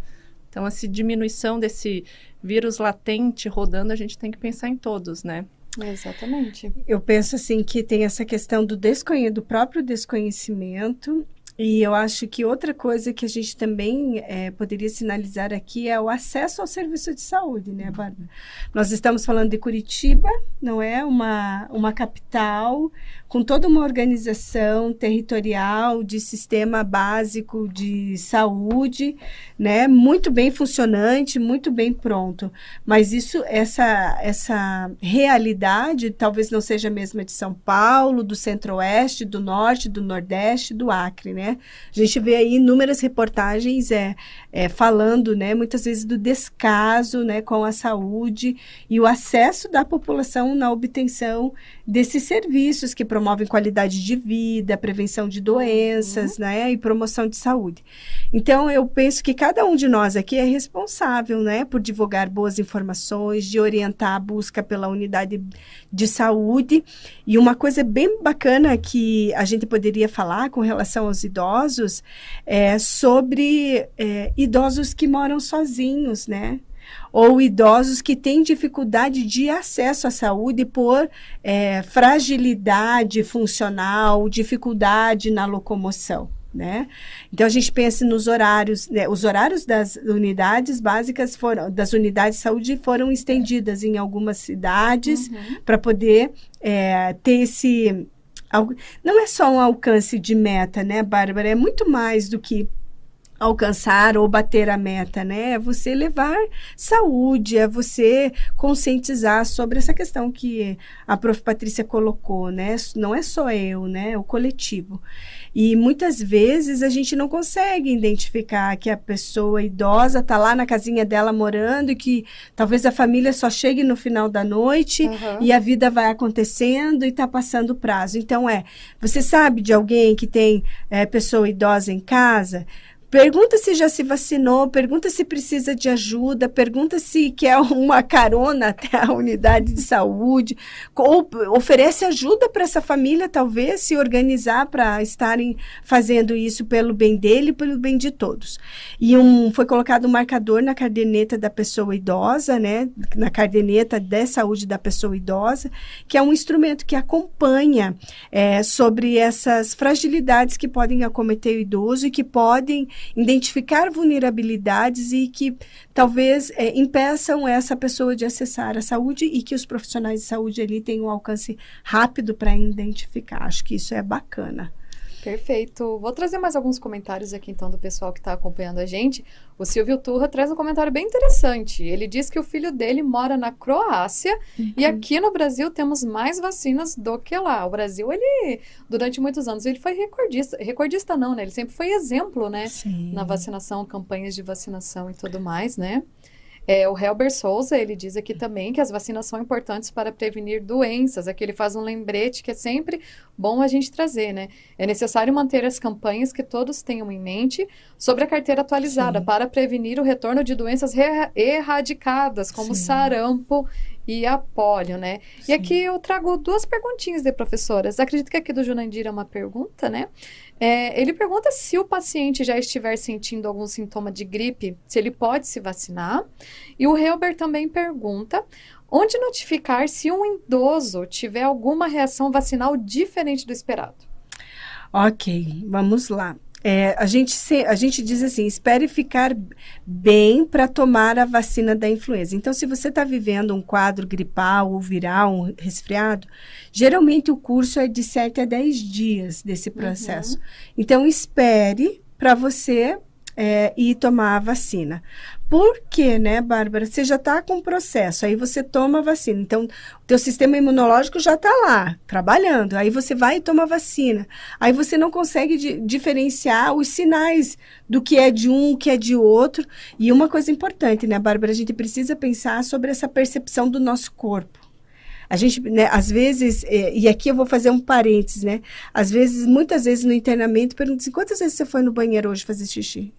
[SPEAKER 4] Então, essa diminuição desse vírus latente rodando, a gente tem que pensar em todos, né?
[SPEAKER 2] Exatamente.
[SPEAKER 3] Eu penso assim que tem essa questão do, desconhe do próprio desconhecimento e eu acho que outra coisa que a gente também é, poderia sinalizar aqui é o acesso ao serviço de saúde, né, Bárbara? Nós estamos falando de Curitiba, não é? Uma, uma capital com toda uma organização territorial de sistema básico de saúde, né, muito bem funcionante, muito bem pronto. Mas isso, essa, essa realidade talvez não seja a mesma de São Paulo, do Centro-Oeste, do Norte, do Nordeste, do Acre, né? A gente vê aí inúmeras reportagens é, é, falando, né, muitas vezes do descaso, né, com a saúde e o acesso da população na obtenção desses serviços que promovem qualidade de vida, prevenção de doenças, uhum. né, e promoção de saúde. Então, eu penso que cada um de nós aqui é responsável, né, por divulgar boas informações, de orientar a busca pela unidade de saúde. E uma coisa bem bacana que a gente poderia falar com relação aos idosos é sobre é, idosos que moram sozinhos, né? Ou idosos que têm dificuldade de acesso à saúde por é, fragilidade funcional, dificuldade na locomoção. Né? Então a gente pensa nos horários, né? os horários das unidades básicas foram, das unidades de saúde foram estendidas em algumas cidades uhum. para poder é, ter esse não é só um alcance de meta, né, Bárbara? É muito mais do que alcançar ou bater a meta, né? É você levar saúde, é você conscientizar sobre essa questão que a prof. Patrícia colocou, né? Não é só eu, né? É o coletivo. E muitas vezes a gente não consegue identificar que a pessoa idosa está lá na casinha dela morando e que talvez a família só chegue no final da noite uhum. e a vida vai acontecendo e está passando o prazo. Então, é, você sabe de alguém que tem é, pessoa idosa em casa? Pergunta se já se vacinou, pergunta se precisa de ajuda, pergunta se quer uma carona até a unidade de saúde, ou oferece ajuda para essa família, talvez, se organizar para estarem fazendo isso pelo bem dele e pelo bem de todos. E um, foi colocado um marcador na caderneta da pessoa idosa, né? Na caderneta de saúde da pessoa idosa, que é um instrumento que acompanha é, sobre essas fragilidades que podem acometer o idoso e que podem identificar vulnerabilidades e que talvez é, impeçam essa pessoa de acessar a saúde e que os profissionais de saúde ali tenham um alcance rápido para identificar. Acho que isso é bacana.
[SPEAKER 2] Perfeito. Vou trazer mais alguns comentários aqui então do pessoal que está acompanhando a gente. O Silvio Turra traz um comentário bem interessante. Ele diz que o filho dele mora na Croácia uhum. e aqui no Brasil temos mais vacinas do que lá. O Brasil, ele, durante muitos anos, ele foi recordista. Recordista não, né? Ele sempre foi exemplo, né? Sim. Na vacinação, campanhas de vacinação e tudo mais, né? É, o Helber Souza, ele diz aqui também que as vacinas são importantes para prevenir doenças. Aqui ele faz um lembrete que é sempre bom a gente trazer, né? É necessário manter as campanhas que todos tenham em mente sobre a carteira atualizada Sim. para prevenir o retorno de doenças erradicadas, como Sim. sarampo e a polio, né? Sim. E aqui eu trago duas perguntinhas de professoras. Acredito que aqui do Junandir é uma pergunta, né? É, ele pergunta se o paciente já estiver sentindo algum sintoma de gripe, se ele pode se vacinar. E o Helber também pergunta onde notificar se um idoso tiver alguma reação vacinal diferente do esperado.
[SPEAKER 3] Ok, vamos lá. É, a, gente se, a gente diz assim: espere ficar bem para tomar a vacina da influenza. Então, se você está vivendo um quadro gripal ou viral, um resfriado, geralmente o curso é de 7 a 10 dias desse uhum. processo. Uhum. Então, espere para você é, e tomar a vacina. Por quê, né, Bárbara? Você já está com o processo, aí você toma a vacina. Então, o teu sistema imunológico já está lá, trabalhando. Aí você vai e toma a vacina. Aí você não consegue di diferenciar os sinais do que é de um, o que é de outro. E uma coisa importante, né, Bárbara? A gente precisa pensar sobre essa percepção do nosso corpo. A gente, né, às vezes, é, e aqui eu vou fazer um parênteses, né? Às vezes, muitas vezes no internamento, perguntam assim, quantas vezes você foi no banheiro hoje fazer xixi?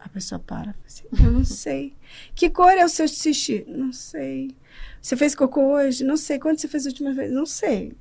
[SPEAKER 3] A pessoa para. Assim, eu não sei. Que cor é o seu xixi? Não sei. Você fez cocô hoje? Não sei. Quando você fez a última vez? Não sei.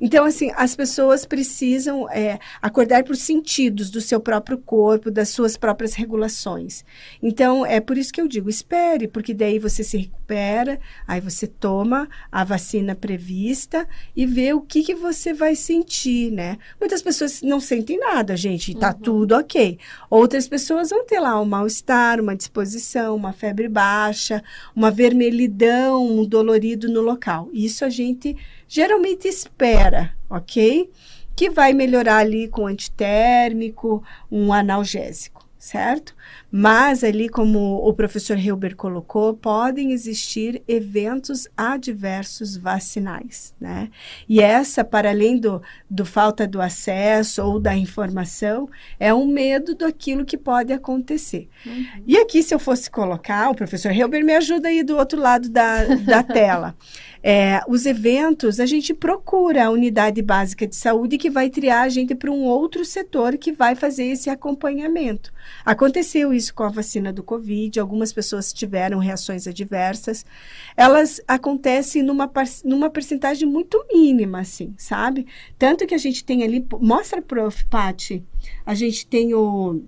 [SPEAKER 3] Então, assim, as pessoas precisam é, acordar por sentidos do seu próprio corpo, das suas próprias regulações. Então, é por isso que eu digo, espere, porque daí você se recupera, aí você toma a vacina prevista e vê o que, que você vai sentir, né? Muitas pessoas não sentem nada, gente, tá uhum. tudo ok. Outras pessoas vão ter lá um mal-estar, uma disposição, uma febre baixa, uma vermelhidão, um dolorido no local. Isso a gente geralmente espera, ok? Que vai melhorar ali com antitérmico, um analgésico, certo? Mas ali, como o professor Hilber colocou, podem existir eventos adversos vacinais, né? E essa, para além do, do falta do acesso ou da informação, é um medo daquilo que pode acontecer. Uhum. E aqui, se eu fosse colocar, o professor Hilber me ajuda aí do outro lado da, da tela. É, os eventos, a gente procura a unidade básica de saúde que vai triar a gente para um outro setor que vai fazer esse acompanhamento. Aconteceu isso com a vacina do Covid, algumas pessoas tiveram reações adversas. Elas acontecem numa, numa percentagem muito mínima, assim, sabe? Tanto que a gente tem ali, mostra, prof, Pati, a gente tem o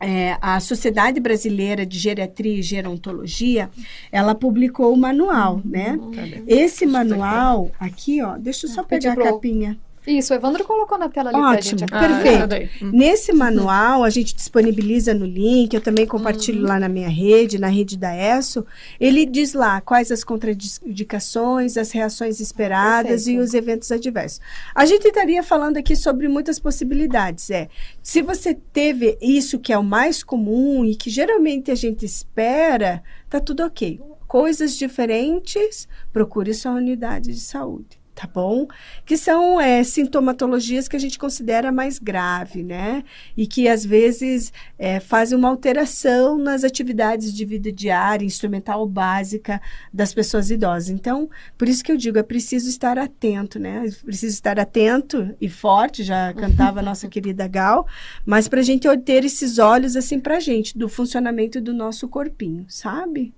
[SPEAKER 3] é, a Sociedade Brasileira de Geriatria e Gerontologia, ela publicou o manual, uhum. né? Esse manual, aqui, ó, deixa eu só pegar a capinha.
[SPEAKER 2] Isso, o Evandro colocou na tela ali
[SPEAKER 3] Ótimo, pra gente. perfeito. Ah, Nesse manual, a gente disponibiliza no link, eu também compartilho uhum. lá na minha rede, na rede da ESO. Ele diz lá quais as contraindicações, as reações esperadas perfeito. e os eventos adversos. A gente estaria falando aqui sobre muitas possibilidades. É, se você teve isso que é o mais comum e que geralmente a gente espera, tá tudo ok. Coisas diferentes, procure sua unidade de saúde tá bom? Que são é, sintomatologias que a gente considera mais grave, né? E que às vezes é, fazem uma alteração nas atividades de vida diária, instrumental básica das pessoas idosas. Então, por isso que eu digo, é preciso estar atento, né? É preciso estar atento e forte, já cantava a nossa querida Gal, mas para a gente ter esses olhos assim para a gente, do funcionamento do nosso corpinho, sabe?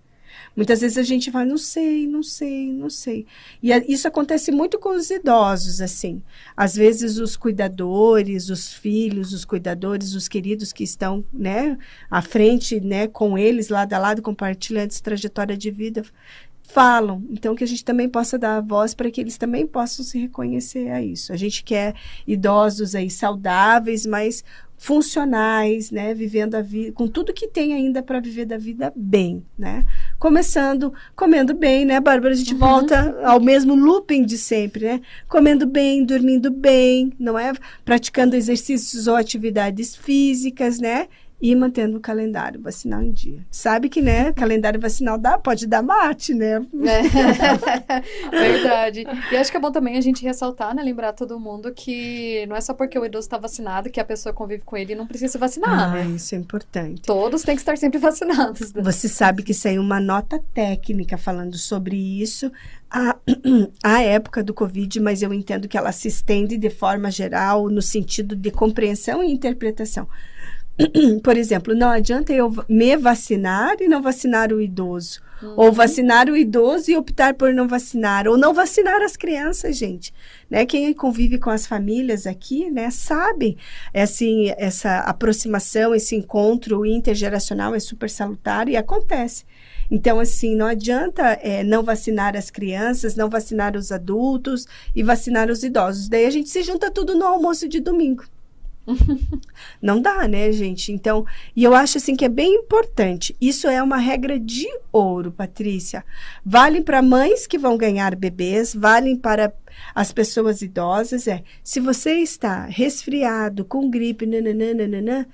[SPEAKER 3] Muitas vezes a gente vai, não sei, não sei, não sei. E a, isso acontece muito com os idosos, assim. Às vezes os cuidadores, os filhos, os cuidadores, os queridos que estão, né, à frente, né, com eles, lado a lado, compartilhando essa trajetória de vida, falam. Então, que a gente também possa dar a voz para que eles também possam se reconhecer a isso. A gente quer idosos aí saudáveis, mas funcionais, né, vivendo a vida com tudo que tem ainda para viver da vida bem, né? Começando comendo bem, né, Bárbara? A gente uhum. volta ao mesmo looping de sempre, né? Comendo bem, dormindo bem, não é? Praticando exercícios ou atividades físicas, né? E mantendo o calendário vacinal em dia. Sabe que, né, calendário vacinal dá, pode dar mate, né?
[SPEAKER 2] É. Verdade. E acho que é bom também a gente ressaltar, né, lembrar todo mundo que não é só porque o idoso está vacinado que a pessoa convive com ele e não precisa vacinar,
[SPEAKER 3] ah,
[SPEAKER 2] né?
[SPEAKER 3] isso é importante.
[SPEAKER 2] Todos têm que estar sempre vacinados.
[SPEAKER 3] Né? Você sabe que saiu uma nota técnica falando sobre isso a, a época do Covid, mas eu entendo que ela se estende de forma geral no sentido de compreensão e interpretação. por exemplo, não adianta eu me vacinar e não vacinar o idoso. Uhum. Ou vacinar o idoso e optar por não vacinar. Ou não vacinar as crianças, gente. Né? Quem convive com as famílias aqui, né, sabe assim, essa aproximação, esse encontro intergeracional é super salutar e acontece. Então, assim, não adianta é, não vacinar as crianças, não vacinar os adultos e vacinar os idosos. Daí a gente se junta tudo no almoço de domingo. Não dá, né, gente? Então, e eu acho assim que é bem importante. Isso é uma regra de ouro, Patrícia. Vale para mães que vão ganhar bebês, vale para as pessoas idosas. É, se você está resfriado, com gripe, nananana,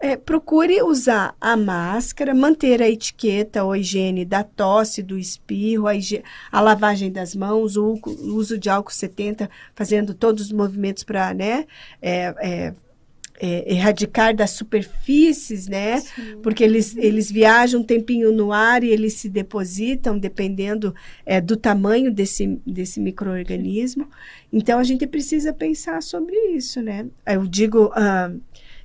[SPEAKER 3] é, procure usar a máscara, manter a etiqueta ou higiene da tosse, do espirro, a, a lavagem das mãos, o, o, uso de álcool 70, fazendo todos os movimentos para, né, é, é, é, erradicar das superfícies, né? Sim. Porque eles, eles viajam um tempinho no ar e eles se depositam, dependendo é, do tamanho desse, desse microorganismo. Então, a gente precisa pensar sobre isso, né? Eu digo ah,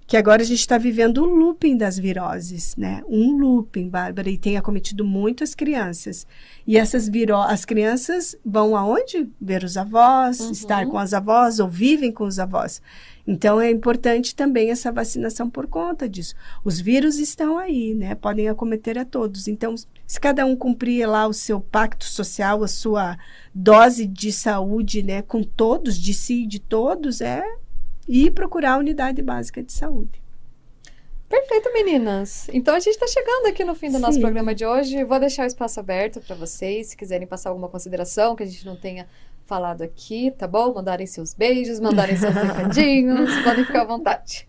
[SPEAKER 3] que agora a gente está vivendo o looping das viroses, né? Um looping, Bárbara, e tem acometido muito as crianças. E essas viro as crianças vão aonde? Ver os avós, uhum. estar com as avós ou vivem com os avós. Então é importante também essa vacinação por conta disso. Os vírus estão aí, né? Podem acometer a todos. Então, se cada um cumprir lá o seu pacto social, a sua dose de saúde, né, com todos, de si e de todos, é ir procurar a unidade básica de saúde.
[SPEAKER 2] Perfeito, meninas. Então a gente está chegando aqui no fim do Sim. nosso programa de hoje. Vou deixar o espaço aberto para vocês, se quiserem passar alguma consideração que a gente não tenha falado aqui, tá bom? Mandarem seus beijos, mandarem seus recadinhos, podem ficar à vontade.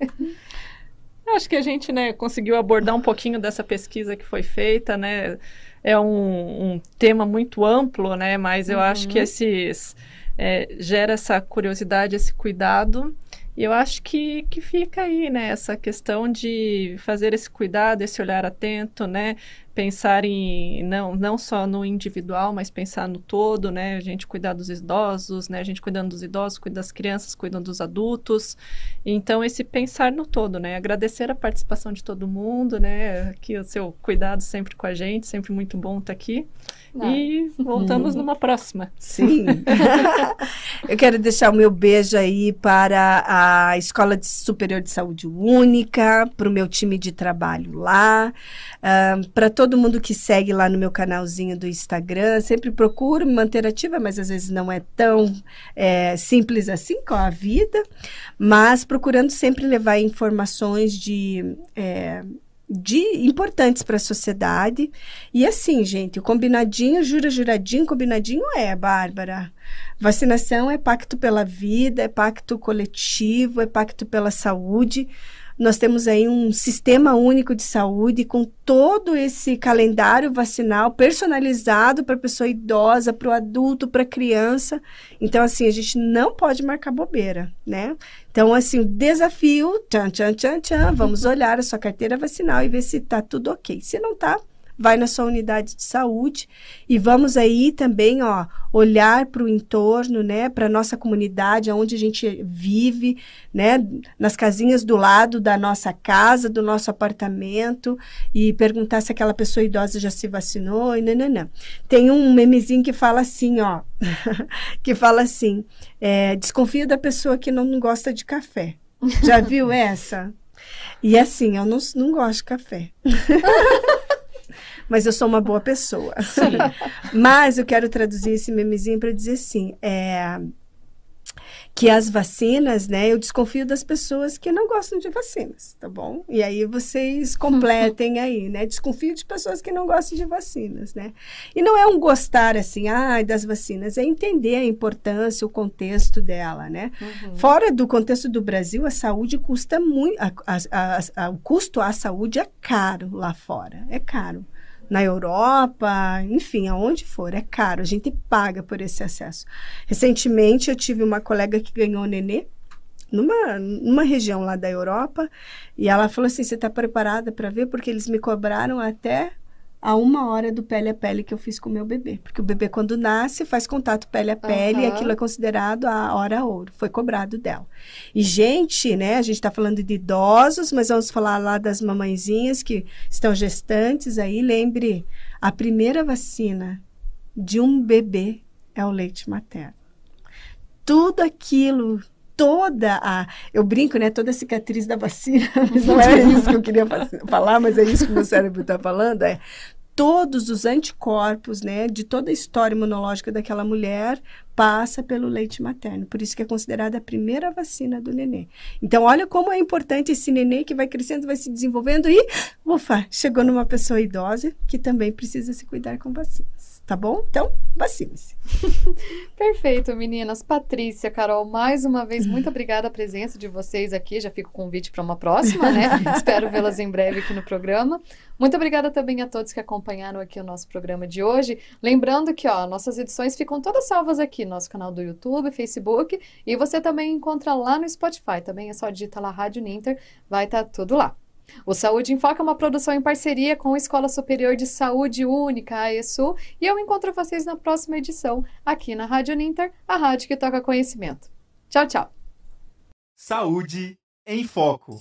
[SPEAKER 4] Acho que a gente, né, conseguiu abordar um pouquinho dessa pesquisa que foi feita, né? É um, um tema muito amplo, né? Mas eu uhum. acho que uhum. esses é, gera essa curiosidade, esse cuidado e eu acho que, que fica aí, né, essa questão de fazer esse cuidado, esse olhar atento, né, pensar em, não, não só no individual, mas pensar no todo, né, a gente cuidar dos idosos, né, a gente cuidando dos idosos, cuidando das crianças, cuidando dos adultos, então esse pensar no todo, né, agradecer a participação de todo mundo, né, aqui o seu cuidado sempre com a gente, sempre muito bom estar aqui, ah. E voltamos numa próxima.
[SPEAKER 3] Sim. Eu quero deixar o meu beijo aí para a Escola de Superior de Saúde Única, para o meu time de trabalho lá, uh, para todo mundo que segue lá no meu canalzinho do Instagram. Sempre procuro me manter ativa, mas às vezes não é tão é, simples assim com a vida, mas procurando sempre levar informações de. É, de importantes para a sociedade. E assim, gente, o combinadinho, jura juradinho, combinadinho é, Bárbara. Vacinação é pacto pela vida, é pacto coletivo, é pacto pela saúde. Nós temos aí um sistema único de saúde com todo esse calendário vacinal personalizado para pessoa idosa, para o adulto, para a criança. Então, assim, a gente não pode marcar bobeira, né? Então, assim, o desafio, tchan, tchan, tchan, tchan, vamos olhar a sua carteira vacinal e ver se está tudo ok. Se não está, vai na sua unidade de saúde e vamos aí também, ó, olhar para o entorno, né, para nossa comunidade, onde a gente vive, né, nas casinhas do lado da nossa casa, do nosso apartamento e perguntar se aquela pessoa idosa já se vacinou e não. Tem um memezinho que fala assim, ó, que fala assim, é, desconfio da pessoa que não gosta de café. Já viu essa? E assim, eu não, não gosto de café. mas eu sou uma boa pessoa. Sim. mas eu quero traduzir esse memezinho para dizer assim, é, que as vacinas, né? Eu desconfio das pessoas que não gostam de vacinas, tá bom? E aí vocês completem aí, né? Desconfio de pessoas que não gostam de vacinas, né? E não é um gostar assim, ah, das vacinas, é entender a importância, o contexto dela, né? Uhum. Fora do contexto do Brasil, a saúde custa muito, a, a, a, o custo à saúde é caro lá fora, é caro na Europa, enfim, aonde for, é caro, a gente paga por esse acesso. Recentemente eu tive uma colega que ganhou nenê numa, numa região lá da Europa e ela falou assim: você está preparada para ver? Porque eles me cobraram até a uma hora do pele a pele que eu fiz com o meu bebê. Porque o bebê, quando nasce, faz contato pele a pele uhum. e aquilo é considerado a hora ouro. Foi cobrado dela. E, gente, né, a gente está falando de idosos, mas vamos falar lá das mamãezinhas que estão gestantes aí. Lembre, a primeira vacina de um bebê é o leite materno. Tudo aquilo toda a. Eu brinco, né? Toda a cicatriz da vacina. Mas não era isso que eu queria falar, mas é isso que o meu cérebro está falando. É todos os anticorpos, né, de toda a história imunológica daquela mulher passa pelo leite materno. Por isso que é considerada a primeira vacina do nenê. Então, olha como é importante esse nenê que vai crescendo, vai se desenvolvendo e, ufa, chegou numa pessoa idosa que também precisa se cuidar com vacinas tá bom? Então, vacine-se.
[SPEAKER 2] Perfeito, meninas. Patrícia, Carol, mais uma vez, muito obrigada a presença de vocês aqui. Já fica o convite para uma próxima, né? Espero vê-las em breve aqui no programa. Muito obrigada também a todos que acompanharam aqui o nosso programa de hoje. Lembrando que, ó, nossas edições ficam todas salvas aqui nosso canal do YouTube, Facebook, e você também encontra lá no Spotify. Também é só digitar lá Rádio Ninter, vai estar tá tudo lá. O Saúde em Foco é uma produção em parceria com a Escola Superior de Saúde Única, a ESU, e eu encontro vocês na próxima edição, aqui na Rádio Ninter, a rádio que toca conhecimento. Tchau, tchau.
[SPEAKER 1] Saúde em Foco.